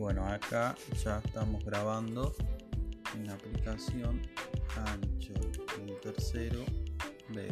bueno, acá ya estamos grabando en la aplicación Ancho, el tercero B.